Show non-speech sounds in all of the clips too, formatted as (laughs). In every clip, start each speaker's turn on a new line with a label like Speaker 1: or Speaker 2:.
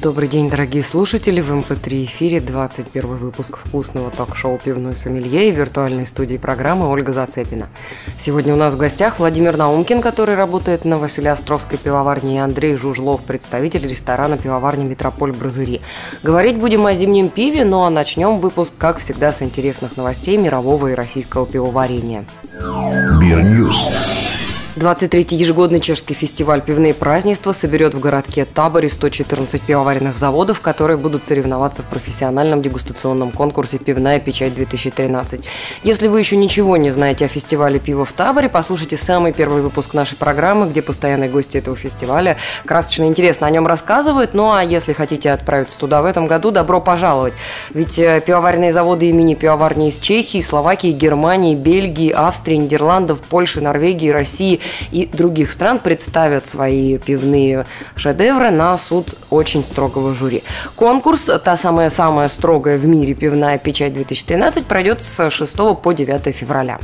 Speaker 1: Добрый день, дорогие слушатели! В МП3 эфире 21 выпуск вкусного ток-шоу «Пивной сомелье» и виртуальной студии программы Ольга Зацепина. Сегодня у нас в гостях Владимир Наумкин, который работает на Василеостровской пивоварне, и Андрей Жужлов, представитель ресторана пивоварни «Метрополь Brasserie». Говорить будем о зимнем пиве, ну а начнем выпуск, как всегда, с интересных новостей мирового и российского пивоварения.
Speaker 2: Бирньюз.
Speaker 1: 23-й ежегодный чешский фестиваль «Пивные празднества» соберет в городке Таборе 114 пивоваренных заводов, которые будут соревноваться в профессиональном дегустационном конкурсе «Пивная печать-2013». Если вы еще ничего не знаете о фестивале пива в Таборе, послушайте самый первый выпуск нашей программы, где постоянные гости этого фестиваля красочно интересно о нем рассказывают. Ну а если хотите отправиться туда в этом году, добро пожаловать. Ведь э, пивоваренные заводы имени пивоварни из Чехии, Словакии, Германии, Бельгии, Австрии, Нидерландов, Польши, Норвегии, России и других стран представят свои пивные шедевры на суд очень строгого жюри. Конкурс, та самая-самая строгая в мире пивная печать 2013, пройдет с 6 по 9 февраля.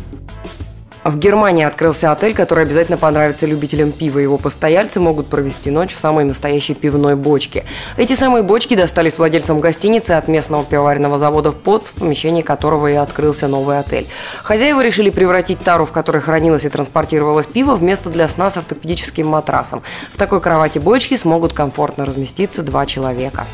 Speaker 1: В Германии открылся отель, который обязательно понравится любителям пива. Его постояльцы могут провести ночь в самой настоящей пивной бочке. Эти самые бочки достались владельцам гостиницы от местного пивоваренного завода в ПОЦ, в помещении которого и открылся новый отель. Хозяева решили превратить тару, в которой хранилось и транспортировалось пиво, в место для сна с ортопедическим матрасом. В такой кровати бочки смогут комфортно разместиться два человека.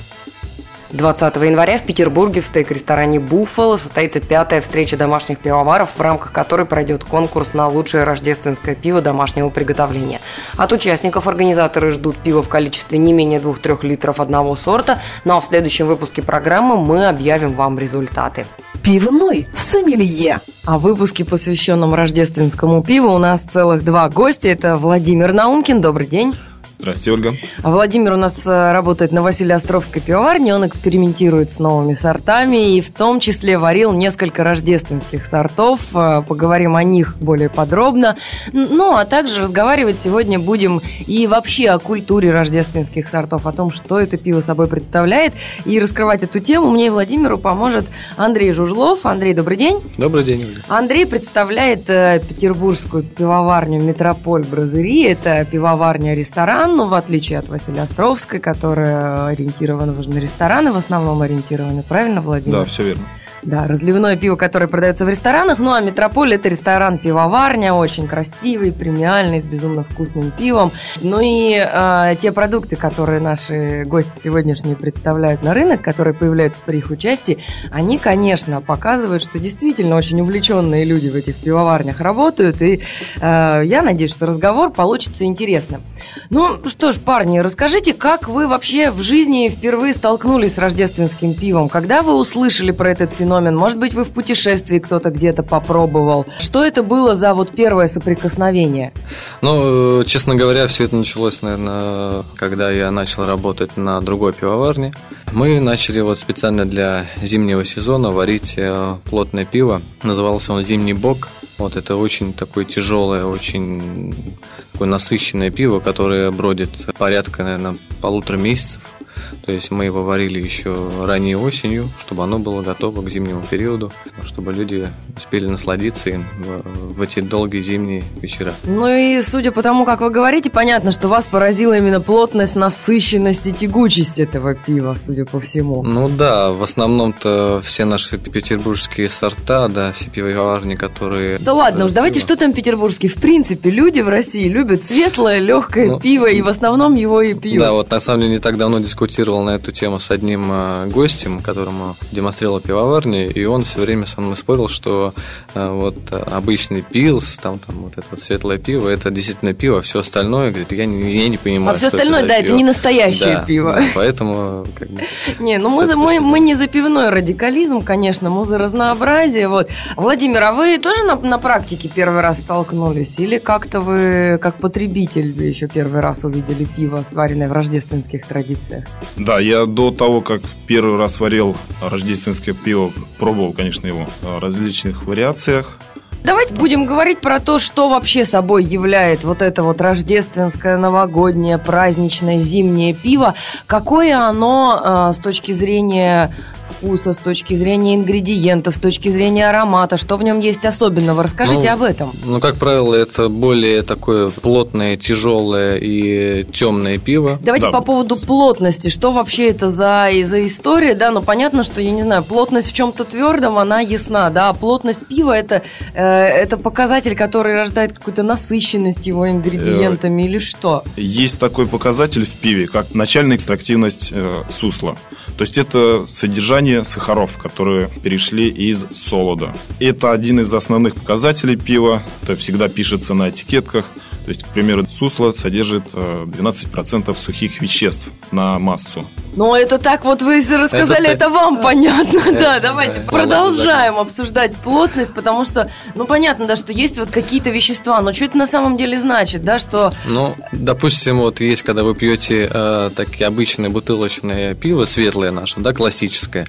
Speaker 1: 20 января в Петербурге в стейк-ресторане «Буффало» состоится пятая встреча домашних пивоваров, в рамках которой пройдет конкурс на лучшее рождественское пиво домашнего приготовления. От участников организаторы ждут пива в количестве не менее 2-3 литров одного сорта, ну а в следующем выпуске программы мы объявим вам результаты.
Speaker 3: Пивной сомелье.
Speaker 1: А в выпуске, посвященном рождественскому пиву, у нас целых два гостя. Это Владимир Наумкин. Добрый день.
Speaker 4: Здравствуйте, Ольга.
Speaker 1: А Владимир у нас э, работает на Василиостровской пивоварне, он экспериментирует с новыми сортами и в том числе варил несколько рождественских сортов. Э, поговорим о них более подробно. Ну, а также разговаривать сегодня будем и вообще о культуре рождественских сортов, о том, что это пиво собой представляет. И раскрывать эту тему мне и Владимиру поможет Андрей Жужлов. Андрей, добрый день.
Speaker 4: Добрый день, Ольга.
Speaker 1: Андрей представляет э, петербургскую пивоварню «Метрополь Бразыри». Это пивоварня-ресторан, но в отличие от Василия Островской, которая ориентирована на рестораны, в основном ориентирована, правильно, Владимир?
Speaker 4: Да, все верно.
Speaker 1: Да, разливное пиво, которое продается в ресторанах. Ну, а Метрополь – это ресторан-пивоварня, очень красивый, премиальный, с безумно вкусным пивом. Ну и э, те продукты, которые наши гости сегодняшние представляют на рынок, которые появляются при их участии, они, конечно, показывают, что действительно очень увлеченные люди в этих пивоварнях работают. И э, я надеюсь, что разговор получится интересным. Ну что ж, парни, расскажите, как вы вообще в жизни впервые столкнулись с рождественским пивом? Когда вы услышали про этот феномен? Феномен? Может быть, вы в путешествии кто-то где-то попробовал? Что это было за вот первое соприкосновение?
Speaker 4: Ну, честно говоря, все это началось, наверное, когда я начал работать на другой пивоварне. Мы начали вот специально для зимнего сезона варить э, плотное пиво. Назывался он «Зимний бок». Вот это очень такое тяжелое, очень такое насыщенное пиво, которое бродит порядка, наверное, полутора месяцев. То есть мы его варили еще ранней осенью, чтобы оно было готово к зимнему периоду, чтобы люди успели насладиться им в, в эти долгие зимние вечера.
Speaker 1: Ну и судя по тому, как вы говорите, понятно, что вас поразила именно плотность, насыщенность и тягучесть этого пива, судя по всему.
Speaker 4: Ну да, в основном-то все наши петербургские сорта, да, все пивоварни, которые...
Speaker 1: Да ладно уж, давайте, что там петербургский? В принципе, люди в России любят светлое, легкое ну, пиво, и в основном его и пьют.
Speaker 4: Да, вот на самом деле не так давно дискутировал на эту тему с одним э, гостем, которому демонстрировал пивоварни, и он все время со мной спорил, что э, вот обычный пилс, там, там вот это вот светлое пиво, это действительно пиво, а все остальное, говорит, я не, я не понимаю.
Speaker 1: А все остальное, это да, пиво. это не настоящее
Speaker 4: да,
Speaker 1: пиво.
Speaker 4: Да, поэтому как бы, (laughs)
Speaker 1: Не, ну мы, за, мы, мы не за пивной радикализм, конечно, мы за разнообразие. Вот. Владимир, а вы тоже на, на практике первый раз столкнулись? Или как-то вы, как потребитель, еще первый раз увидели пиво, сваренное в рождественских традициях?
Speaker 5: Да, я до того, как первый раз варил рождественское пиво, пробовал, конечно, его в различных вариациях.
Speaker 1: Давайте будем говорить про то, что вообще собой является вот это вот рождественское, новогоднее, праздничное, зимнее пиво. Какое оно э, с точки зрения вкуса, с точки зрения ингредиентов, с точки зрения аромата, что в нем есть особенного. Расскажите
Speaker 4: Ну,
Speaker 1: об этом.
Speaker 4: Ну, как правило, это более такое плотное, тяжелое и темное пиво.
Speaker 1: Давайте
Speaker 5: Да.
Speaker 1: по поводу плотности. Что вообще это за, за история? Да, ну понятно, что, я не знаю, плотность в чем-то твердом, она ясна, да, а плотность пива это, э, это показатель, который рождает какую-то насыщенность его ингредиентами или что?
Speaker 5: Есть такой показатель в пиве, как начальная экстрактивность э, сусла. То есть это содержание сахаров, которые перешли из солода. Это один из основных показателей пива. Это всегда пишется на этикетках. То есть, к примеру, сусло содержит э, 12% сухих веществ на массу.
Speaker 1: Ну, это так вот вы рассказали,
Speaker 4: Это
Speaker 1: это, вам понятно, да,
Speaker 4: Это
Speaker 1: давайте
Speaker 4: да.
Speaker 1: продолжаем обсуждать плотность, потому что, ну, понятно, да, что есть вот какие-то вещества, но что это на самом деле значит, да, что
Speaker 4: Ну, допустим, вот есть, когда вы пьете э, такие обычные бутылочные пиво, светлое наше, да, классическое,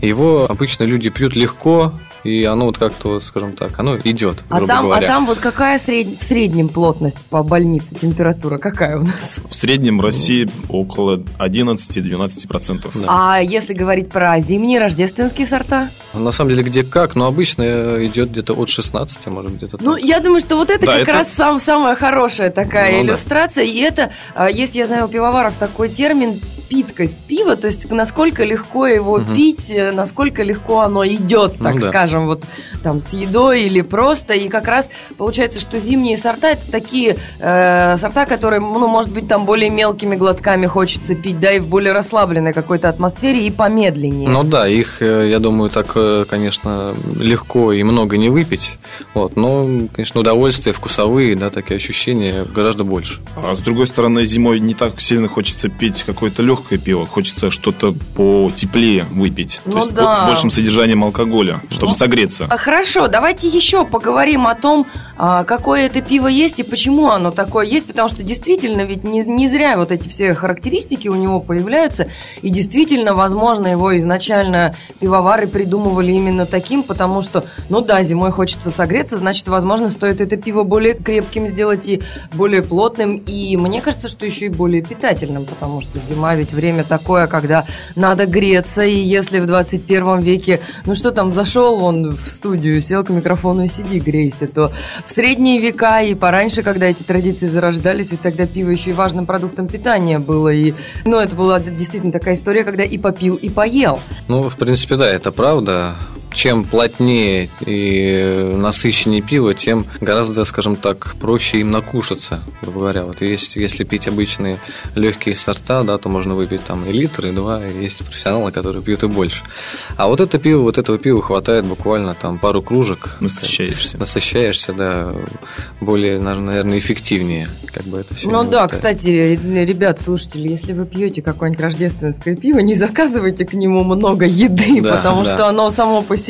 Speaker 4: его обычно люди пьют легко, и оно вот как-то, вот, скажем так, оно идет,
Speaker 1: А
Speaker 4: грубо
Speaker 1: там, а
Speaker 4: говоря.
Speaker 1: там вот какая сред- в среднем плотность по больнице, температура какая у нас?
Speaker 5: В среднем в России около 11-12%.
Speaker 4: Да.
Speaker 1: А если говорить про зимние рождественские сорта?
Speaker 4: На самом деле, где как, но обычно идет где-то от 16, может, где-то
Speaker 1: Ну, я думаю, что вот это
Speaker 5: Да,
Speaker 1: как
Speaker 5: это-
Speaker 1: раз сам, самая хорошая такая
Speaker 4: Ну да.
Speaker 1: иллюстрация. И это, а, есть, я знаю, у пивоваров такой термин питкость пива, то есть насколько легко его
Speaker 4: Мгм.
Speaker 1: пить, э, насколько легко оно идет, так
Speaker 4: Ну да.
Speaker 1: скажем, вот там с едой или просто. И как раз получается, что зимние сорта это такие э, сорта, которые, ну, может быть, там более мелкими глотками хочется пить, да, и в более расслабленной какой-то атмосфере и помедленнее.
Speaker 4: Ну да, их, э, я думаю, так, э, конечно, легко и много не выпить. Вот, но, конечно, удовольствия вкусовые, да, такие ощущения гораздо больше.
Speaker 5: А с другой стороны, зимой не так сильно хочется пить какое-то легкое пиво. Хочется что-то потеплее выпить.
Speaker 1: Ну
Speaker 5: То есть
Speaker 1: да.
Speaker 5: с большим содержанием алкоголя, чтобы
Speaker 1: Ну,
Speaker 5: согреться.
Speaker 1: А, Хорошо, давайте еще поговорим о том, а, какое это пиво есть и почему оно такое есть, потому что действительно ведь не, не зря вот эти все характеристики у него появляются, и действительно, возможно, его изначально пивовары придумывали именно таким, потому что, ну да, зимой хочется согреться, значит, возможно, стоит это пиво более крепким сделать и более плотным, и мне кажется, что еще и более питательным, потому что зима ведь время такое, когда надо греться, и если в 21 веке, ну что там, зашел он в студию, сел к микрофону и сиди, грейся, то в средние века и пораньше, когда эти традиции зарождались, ведь тогда пиво еще и важным продуктом питания было, и, ну, это была действительно такая история, когда и попил, и поел.
Speaker 4: Ну, в принципе, да, это правда. Чем плотнее и насыщеннее пиво, тем гораздо, скажем так, проще им накушаться, грубо говоря. Вот есть, если пить обычные легкие сорта, да, то можно выпить там и литр, и два, и есть профессионалы, которые пьют и больше. А вот это пиво, вот этого пива хватает буквально там пару кружек.
Speaker 5: Насыщаешься.
Speaker 4: Насыщаешься, да, более, наверное, эффективнее, как бы это все.
Speaker 1: Ну да, кстати, ребят, слушатели, если вы пьете какое-нибудь рождественское пиво, не заказывайте к нему много еды,
Speaker 4: Да,
Speaker 1: потому
Speaker 4: да.
Speaker 1: что оно само по себе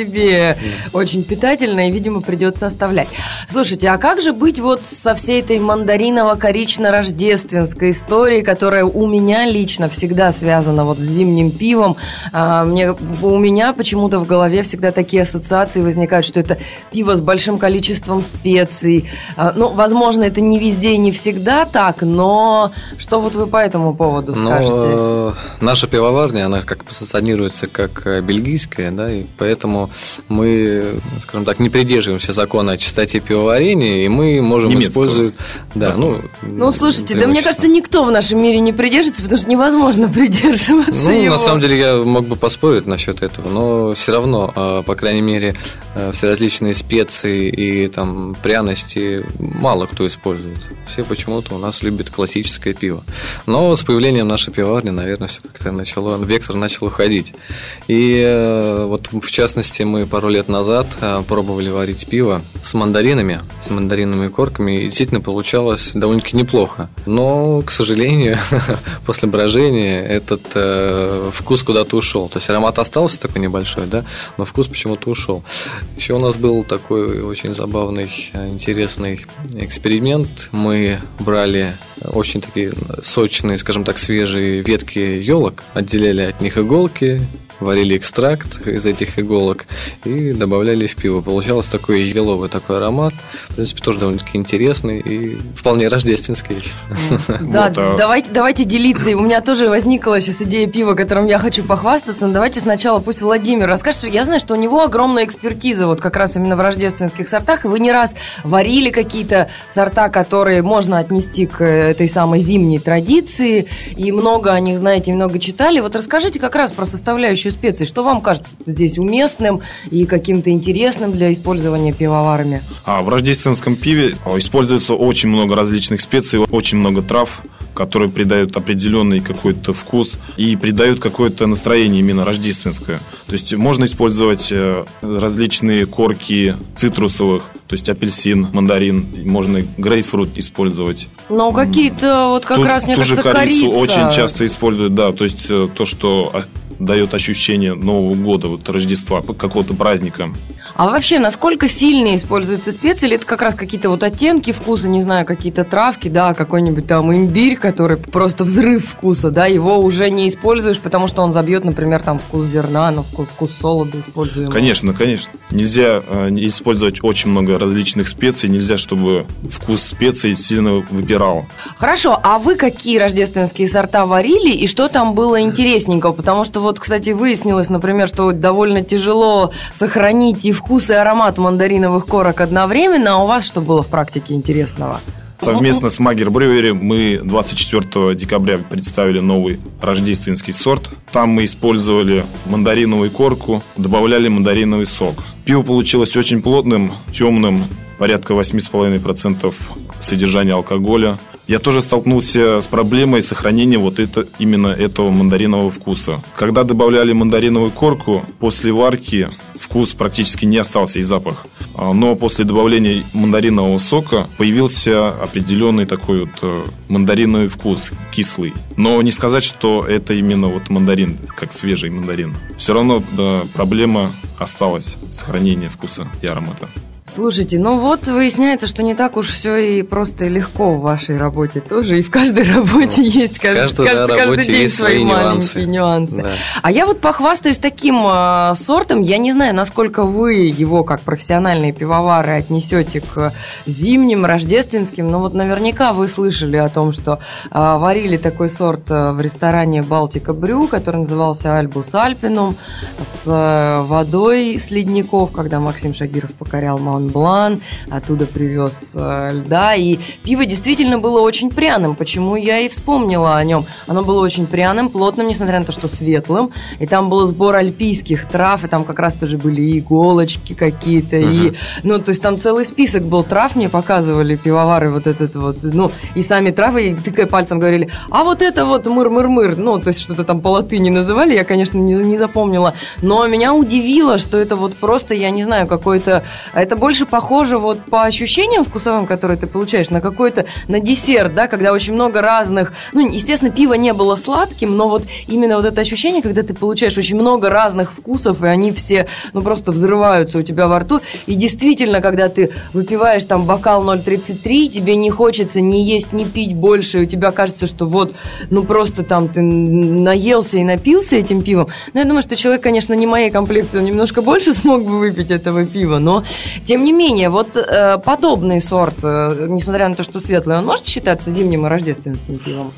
Speaker 1: очень питательное, и, видимо, придется оставлять. Слушайте, а как же быть вот со всей этой мандариново-корично-рождественской историей, которая у меня лично всегда связана вот с зимним пивом? А, мне, у меня почему-то в голове всегда такие ассоциации возникают, что это пиво с большим количеством специй. А, ну, возможно, это не везде и не всегда так, но что вот вы по этому поводу
Speaker 4: Но
Speaker 1: скажете?
Speaker 4: э, наша пивоварня, она как позиционируется как э, бельгийская, да, и поэтому мы, скажем так, не придерживаемся закона о чистоте пивоварения, и мы можем
Speaker 5: Немецкого
Speaker 4: использовать... Да, ну,
Speaker 1: Ну, слушайте, да мне кажется, никто в нашем мире не придерживается, потому что невозможно (laughs) придерживаться
Speaker 4: Ну,
Speaker 1: его.
Speaker 4: на самом деле, я мог бы поспорить насчет этого, но все равно, э, по крайней мере, э, все различные специи и там пряности мало кто использует. Все почему-то у нас любят классическое пиво. Но с появлением нашей пивоварни, наверное, все как-то начало, вектор начал уходить. И э, вот в частности мы пару лет назад э, пробовали варить пиво с мандаринами, с мандариновыми корками, и действительно получалось довольно-таки неплохо. Но, к сожалению, (laughs) после брожения этот э, вкус куда-то ушел. То есть аромат остался такой небольшой, да, но вкус почему-то ушел. Еще у нас был такой очень забавный, э, интересный эксперимент. Мы брали очень такие сочные, скажем так, свежие ветки елок, отделяли от них иголки, варили экстракт из этих иголок и добавляли в пиво. Получалось такой еловый такой аромат. В принципе, тоже довольно-таки интересный и вполне рождественский, я считаю.
Speaker 1: Да, а давайте, давайте делиться. У меня тоже возникла сейчас идея пива, которым я хочу похвастаться. Но давайте сначала пусть Владимир расскажет. Я знаю, что у него огромная экспертиза вот как раз именно в рождественских сортах. И вы не раз варили какие-то сорта, которые можно отнести к этой самой зимней традиции. И много о них знаете, много читали. Вот расскажите как раз про составляющую специй. Что вам кажется здесь уместным и каким-то интересным для использования пивоварами?
Speaker 5: А в рождественском пиве используется очень много различных специй, очень много трав которые придают определенный какой-то вкус и придают какое-то настроение именно рождественское. То есть можно использовать э, различные корки цитрусовых, то есть апельсин, мандарин, можно грейпфрут использовать.
Speaker 1: Но какие-то вот как
Speaker 5: ту,
Speaker 1: раз, мне
Speaker 5: ту
Speaker 1: кажется,
Speaker 5: же корицу
Speaker 1: корица.
Speaker 5: очень часто используют, да, то есть э, то, что а, дает ощущение Нового года, вот Рождества, какого-то праздника.
Speaker 1: А вообще, насколько сильно используются специи? Или это как раз какие-то вот оттенки вкуса, не знаю, какие-то травки, да, какой-нибудь там имбирь, который просто взрыв вкуса, да, его уже не используешь, потому что он забьет, например, там вкус зерна, но вкус солода используем.
Speaker 5: Конечно, конечно. Нельзя э, использовать очень много различных специй, нельзя, чтобы вкус специй сильно выпирал.
Speaker 1: Хорошо, а вы какие рождественские сорта варили и что там было интересненького? Потому что вот, кстати, выяснилось, например, что довольно тяжело сохранить и вкус, и аромат мандариновых корок одновременно, а у вас что было в практике интересного?
Speaker 5: Совместно с Магер Брюери мы 24 декабря представили новый рождественский сорт. Там мы использовали мандариновую корку, добавляли мандариновый сок. Пиво получилось очень плотным, темным, порядка 8,5% содержания алкоголя. Я тоже столкнулся с проблемой сохранения вот это, именно этого мандаринового вкуса. Когда добавляли мандариновую корку, после варки вкус практически не остался и запах. А, но после добавления мандаринового сока появился определенный такой вот э, мандариновый вкус, кислый. Но не сказать, что это именно вот мандарин, как свежий мандарин. Все равно да, проблема осталась, сохранение вкуса и аромата.
Speaker 1: Слушайте, ну вот выясняется, что не так уж все и просто и легко в вашей работе тоже. И в каждой (laughs) работе ну, есть каждый, каждый, да, каждый день свои маленькие нюансы. Да. А я вот похвастаюсь таким э, сортом. Я не знаю, насколько вы его, как профессиональные пивовары, отнесете к зимним, рождественским. Но вот наверняка вы слышали о том, что э, варили такой сорт э, в ресторане Балтика Брю, который назывался Альбус Альпинум, с э, водой с ледников, когда Максим Шагиров покорял Монблан, оттуда привез э, льда. И пиво действительно было очень пряным, почему я и вспомнила о нем. Оно было очень пряным, плотным, несмотря на то, что светлым. И там был сбор альпийских трав, и там как раз тоже были иголочки какие-то, uh-huh. и... Ну, то есть там целый список был трав, мне показывали пивовары вот этот вот, ну, и сами травы, и тыкая пальцем говорили, а вот это вот мыр-мыр-мыр, ну, то есть что-то там по латыни называли, я, конечно, не, не запомнила, но меня удивило, что это вот просто, я не знаю, какой-то, это больше похоже вот по ощущениям вкусовым, которые ты получаешь, на какой-то, на десерт, да, когда очень много разных, ну, естественно, пиво не было сладким, но вот именно вот это ощущение, когда ты получаешь очень много разных вкусов, и они все, ну, просто взрываются у тебя во рту, и действительно, когда ты выпиваешь там бокал 0,33, тебе не хочется ни есть, ни пить больше, у тебя кажется, что вот, ну, просто там ты наелся и напился этим пивом, но я думаю, что человек, конечно, не моей комплекции, он немножко больше (laughs) смог бы выпить этого пива, но тем не менее, вот э, подобный сорт, э, несмотря на то, что светлый, он может считаться зимним и рождественским пивом?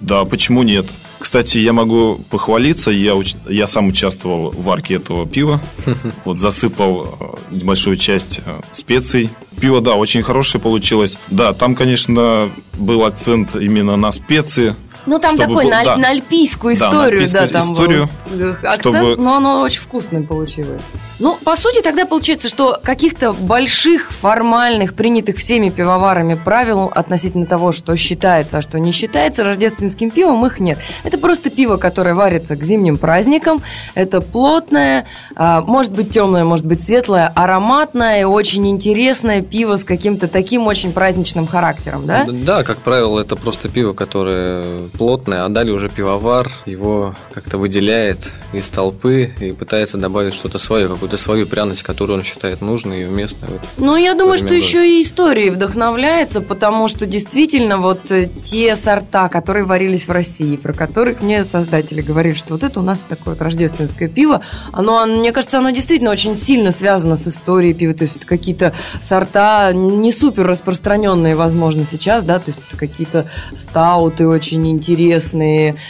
Speaker 5: Да, почему нет? Кстати, я могу похвалиться, я, уч... я сам участвовал в варке этого пива. (laughs) Вот засыпал э, небольшую часть э, специй. Пиво, да, очень хорошее получилось. Да, там, конечно, был акцент именно на специи.
Speaker 1: Ну, там
Speaker 5: чтобы
Speaker 1: такой
Speaker 5: был-
Speaker 1: на,
Speaker 5: да.
Speaker 1: на альпийскую
Speaker 5: Да, на
Speaker 1: историю,
Speaker 5: альпийскую
Speaker 1: да, там
Speaker 5: историю,
Speaker 1: был акцент,
Speaker 5: чтобы-
Speaker 1: но оно очень вкусное получилось. Ну, по сути, тогда получается, что каких-то больших, формальных, принятых всеми пивоварами правил относительно того, что считается, а что не считается рождественским пивом, их нет. Это просто пиво, которое варится к зимним праздникам. Это плотное, а, может быть темное, может быть светлое, ароматное, очень интересное пиво с каким-то таким очень праздничным характером, да?
Speaker 4: Да, как правило, это просто пиво, которое плотное, а далее уже пивовар его как-то выделяет из толпы и пытается добавить что-то свое, какую-то свою пряность, которую он считает нужной и уместной. В этом,
Speaker 1: ну, я думаю, что еще и историей вдохновляется, потому что действительно вот э, те сорта, которые варились в России, про которых мне создатели говорили, что вот это у нас такое вот рождественское пиво, оно, мне кажется, оно действительно очень сильно связано с историей пива, то есть это какие-то сорта не супер распространенные, возможно, сейчас, да, то есть это какие-то стауты очень интересные,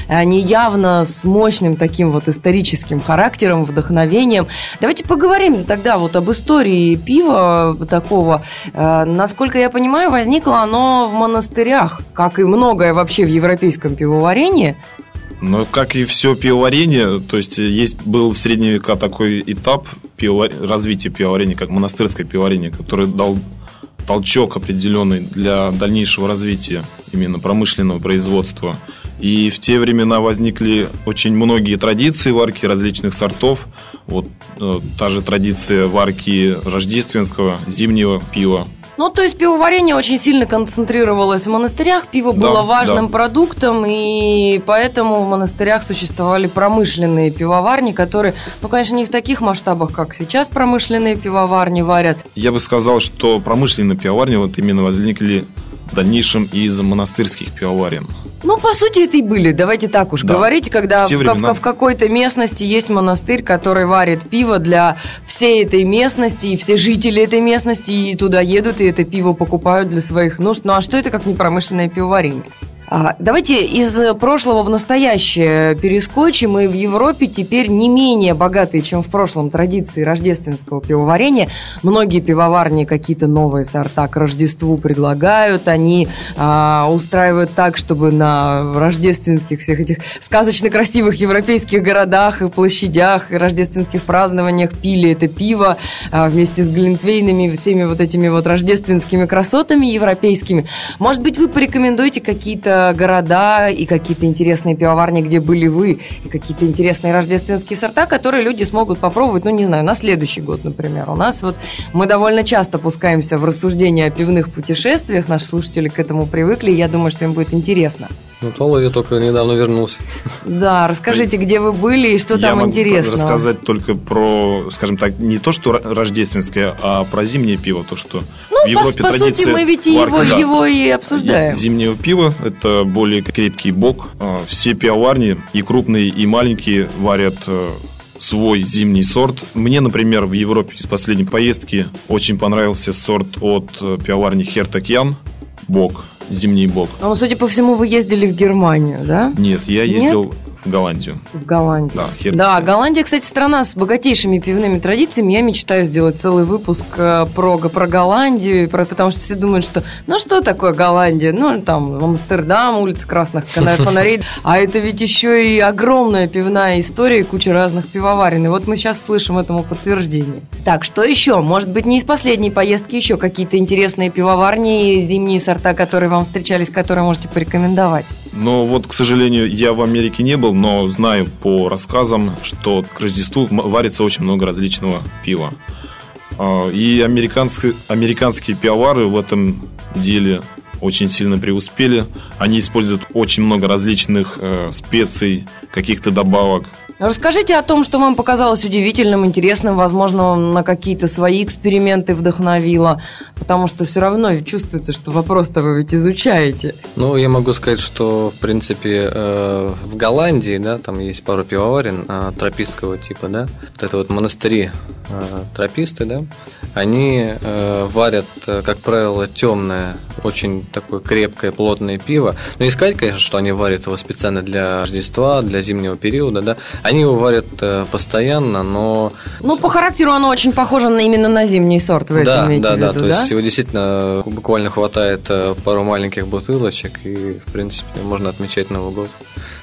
Speaker 1: они явно с мощным таким вот историческим характером, вдохновением. Давайте поговорим тогда вот об истории пива такого. Э, насколько я понимаю, возникло оно в монастырях, как и многое вообще в европейском пивоварении.
Speaker 5: Ну, как и все пивоварение, то есть есть был в средние века такой этап пивовар... развития пивоварения, как монастырское пивоварение, который дал толчок определенный для дальнейшего развития именно промышленного производства. И в те времена возникли очень многие традиции варки различных сортов. Вот э, та же традиция варки рождественского зимнего пива.
Speaker 1: Ну, то есть пивоварение очень сильно концентрировалось в монастырях, пиво да, было важным да. продуктом, и поэтому в монастырях существовали промышленные пивоварни, которые, ну, конечно, не в таких масштабах, как сейчас промышленные пивоварни варят.
Speaker 5: Я бы сказал, что промышленные пивоварни вот именно возникли в дальнейшем из монастырских пивоварен.
Speaker 1: Ну, по сути, это и были. Давайте так уж да. говорить, когда в, в, в какой-то местности есть монастырь, который варит пиво для всей этой местности, и все жители этой местности и туда едут, и это пиво покупают для своих нужд. Ну, а что это как не промышленное пивоварение? А, давайте из прошлого в настоящее перескочим. И в Европе теперь не менее богатые, чем в прошлом, традиции рождественского пивоварения. Многие пивоварни какие-то новые сорта к Рождеству предлагают. Они а, устраивают так, чтобы на рождественских всех этих сказочно красивых европейских городах и площадях, и рождественских празднованиях пили это пиво а, вместе с глинтвейнами, всеми вот этими вот рождественскими красотами европейскими. Может быть, вы порекомендуете какие-то города и какие-то интересные пивоварни, где были вы, и какие-то интересные рождественские сорта, которые люди смогут попробовать, ну, не знаю, на следующий год, например. У нас вот мы довольно часто пускаемся в рассуждения о пивных путешествиях, наши слушатели к этому привыкли, и я думаю, что им будет интересно.
Speaker 4: Ну, Толу я только недавно вернулся.
Speaker 1: Да, расскажите, где вы были и что я там интересно.
Speaker 5: рассказать только про, скажем так, не то, что рождественское, а про зимнее пиво, то, что
Speaker 1: ну, в Европе по, по сути, мы ведь его, да. его и обсуждаем.
Speaker 5: Зимнего пива – это более крепкий бок. А, все пивоварни, и крупные, и маленькие, варят э, свой зимний сорт. Мне, например, в Европе из последней поездки очень понравился сорт от э, пивоварни Хертакьян – бок, зимний бок.
Speaker 1: А ну, судя по всему, вы ездили в Германию, да?
Speaker 5: Нет, я ездил Нет? В Голландию.
Speaker 1: В Голландию. Да, хер... да, Голландия, кстати, страна с богатейшими пивными традициями. Я мечтаю сделать целый выпуск э, про, про Голландию, про, потому что все думают, что ну что такое Голландия? Ну, там, Амстердам, улица Красных (laughs) фонарей. А это ведь еще и огромная пивная история, куча разных пивоварен. И вот мы сейчас слышим этому подтверждение. Так, что еще? Может быть, не из последней поездки еще какие-то интересные пивоварни, зимние сорта, которые вам встречались, которые можете порекомендовать?
Speaker 5: Ну, вот, к сожалению, я в Америке не был, но знаю по рассказам, что к Рождеству варится очень много различного пива. А, и американские, американские пивовары в этом деле очень сильно преуспели. Они используют очень много различных э, специй, каких-то добавок.
Speaker 1: Расскажите о том, что вам показалось удивительным, интересным, возможно, на какие-то свои эксперименты вдохновило, потому что все равно чувствуется, что вопрос-то вы ведь изучаете.
Speaker 4: Ну, я могу сказать, что, в принципе, э, в Голландии, да, там есть пару пивоварен э, тропистского типа, да, вот это вот монастыри э, трописты, да, они варят, как правило, темное, очень такое крепкое, плотное пиво. Но искать, конечно, что они варят его специально для Рождества, для зимнего периода, да, они его варят э, постоянно, но...
Speaker 1: Ну, по характеру оно очень похоже на, именно на зимний сорт, вы
Speaker 4: да,
Speaker 1: это имеете
Speaker 4: да,
Speaker 1: в
Speaker 4: виду,
Speaker 1: да?
Speaker 4: то есть его действительно буквально хватает э, пару маленьких бутылочек, и, в принципе, можно отмечать Новый год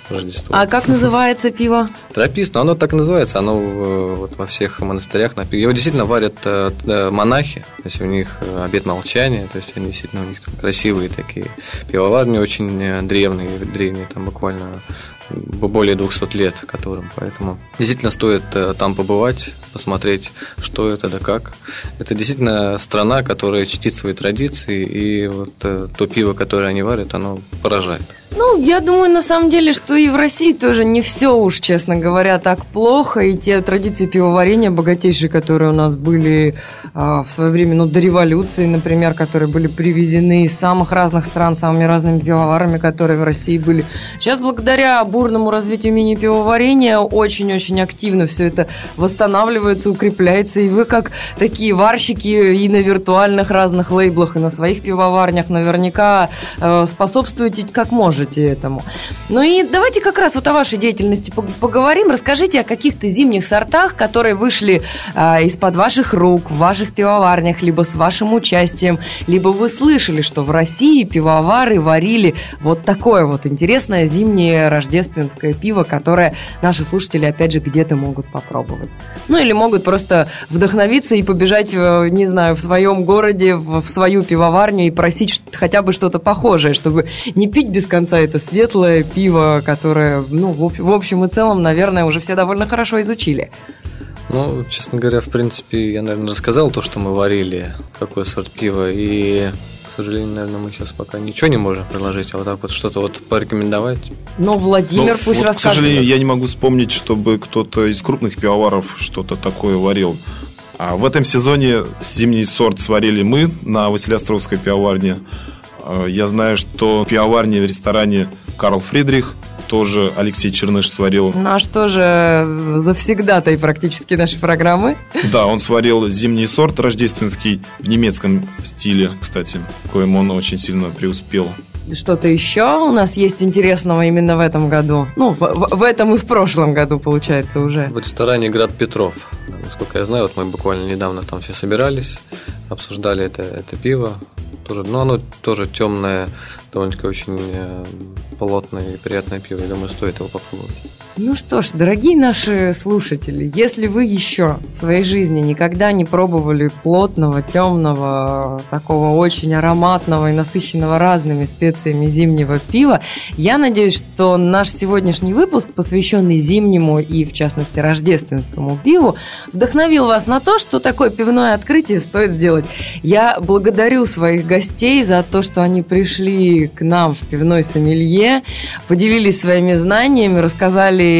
Speaker 4: Рождество.
Speaker 1: А как называется пиво?
Speaker 4: Тропист, но оно так называется, оно э, вот во всех монастырях. напи- Его действительно варят э, э, монахи, то есть у них э, обет молчания, то есть они действительно у них красивые такие пивоварни, очень э, древние, древние, там буквально более 200 лет которым, поэтому действительно стоит э, там побывать, посмотреть, что это да как. Это действительно страна, которая чтит свои традиции, и вот э, то пиво, которое они варят, оно поражает.
Speaker 1: Ну, я думаю, на самом деле, что и в России тоже не все уж, честно говоря, так плохо. И те традиции пивоварения богатейшие, которые у нас были а, в свое время, ну, до революции, например, которые были привезены из самых разных стран, самыми разными пивоварами, которые в России были. Сейчас, благодаря бурному развитию мини-пивоварения, очень-очень активно все это восстанавливается, укрепляется. И вы, как такие варщики и на виртуальных разных лейблах, и на своих пивоварнях, наверняка э, способствуете как можете этому. Ну и давайте как раз вот о вашей деятельности пог- поговорим. Расскажите о каких-то зимних сортах, которые вышли а, из-под ваших рук в ваших пивоварнях, либо с вашим участием, либо вы слышали, что в России пивовары варили вот такое вот интересное зимнее рождественское пиво, которое наши слушатели, опять же, где-то могут попробовать. Ну или могут просто вдохновиться и побежать, э, не знаю, в своем городе, в свою пивоварню и просить хотя бы что-то похожее, чтобы не пить без конца это светлое пиво, которое, ну, в об- в общем и целом, наверное, уже все довольно хорошо изучили.
Speaker 4: Ну, честно говоря, в принципе, я, наверное, рассказал то, что мы варили, какой сорт пива, и, сожалению, наверное, мы сейчас пока ничего не можем предложить, а вот так вот что-то вот порекомендовать.
Speaker 1: Но Владимир
Speaker 5: Ну,
Speaker 1: пусть
Speaker 5: вот, К
Speaker 1: расскажет.
Speaker 5: сожалению, я не могу вспомнить, чтобы кто-то из крупных пивоваров что-то такое варил. А в этом сезоне зимний сорт сварили мы на Василиостровской пивоварне. А, Я знаю, что пивоварни в ресторане Карл Фридрих тоже Алексей Черныш сварил.
Speaker 1: Наш тоже завсегдатай практически нашей программы.
Speaker 5: Да, он сварил зимний сорт рождественский в немецком стиле, кстати, коим он очень сильно преуспел.
Speaker 1: Что-то еще у нас есть интересного именно в этом году? Ну, в, в- в этом и в прошлом году, получается, уже.
Speaker 4: В ресторане «Град Петров», насколько я знаю, вот мы буквально недавно там все собирались, обсуждали это, это пиво. Тоже, ну, оно тоже темное, довольно-таки очень э, плотное и приятное пиво. Я думаю, стоит его попробовать.
Speaker 1: Ну что ж, дорогие наши слушатели, если вы еще в своей жизни никогда не пробовали плотного, темного, такого очень ароматного и насыщенного разными специями зимнего пива, я надеюсь, что наш сегодняшний выпуск, посвященный зимнему и, в частности, рождественскому пиву, вдохновил вас на то, что такое пивное открытие стоит сделать. Я благодарю своих гостей за то, что они пришли к нам в пивной сомелье, поделились своими знаниями, рассказали,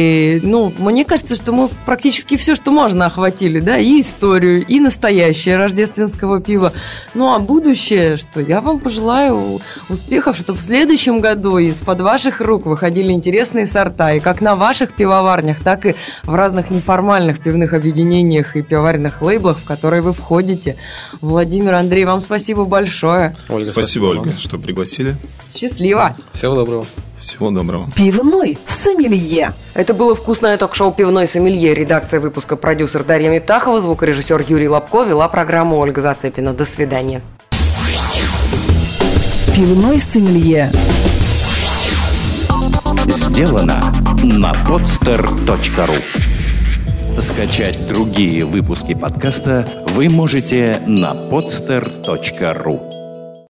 Speaker 1: ну, мне кажется, что мы практически все, что можно, охватили, да, и историю, и настоящее рождественского пива. Ну, а будущее, что я вам пожелаю успехов, что в следующем году из-под ваших рук выходили интересные сорта, и как на ваших пивоварнях, так и в разных неформальных пивных объединениях и пивоваренных лейблах, в которые вы входите. Владимир, Андрей, вам спасибо большое.
Speaker 4: Ольга,
Speaker 5: Спасибо,
Speaker 4: вам.
Speaker 5: Ольга, что пригласили.
Speaker 1: Счастливо!
Speaker 4: Всего доброго.
Speaker 5: Всего доброго.
Speaker 3: Пивной сомелье.
Speaker 1: Это было вкусное ток-шоу «Пивной сомелье». Редакция выпуска продюсер Дарья Миптахова, звукорежиссер Юрий Лобко, вела программу Ольга Зацепина. До свидания.
Speaker 3: Пивной сомелье.
Speaker 2: Сделано на podster.ru Скачать другие выпуски подкаста вы можете на podster.ru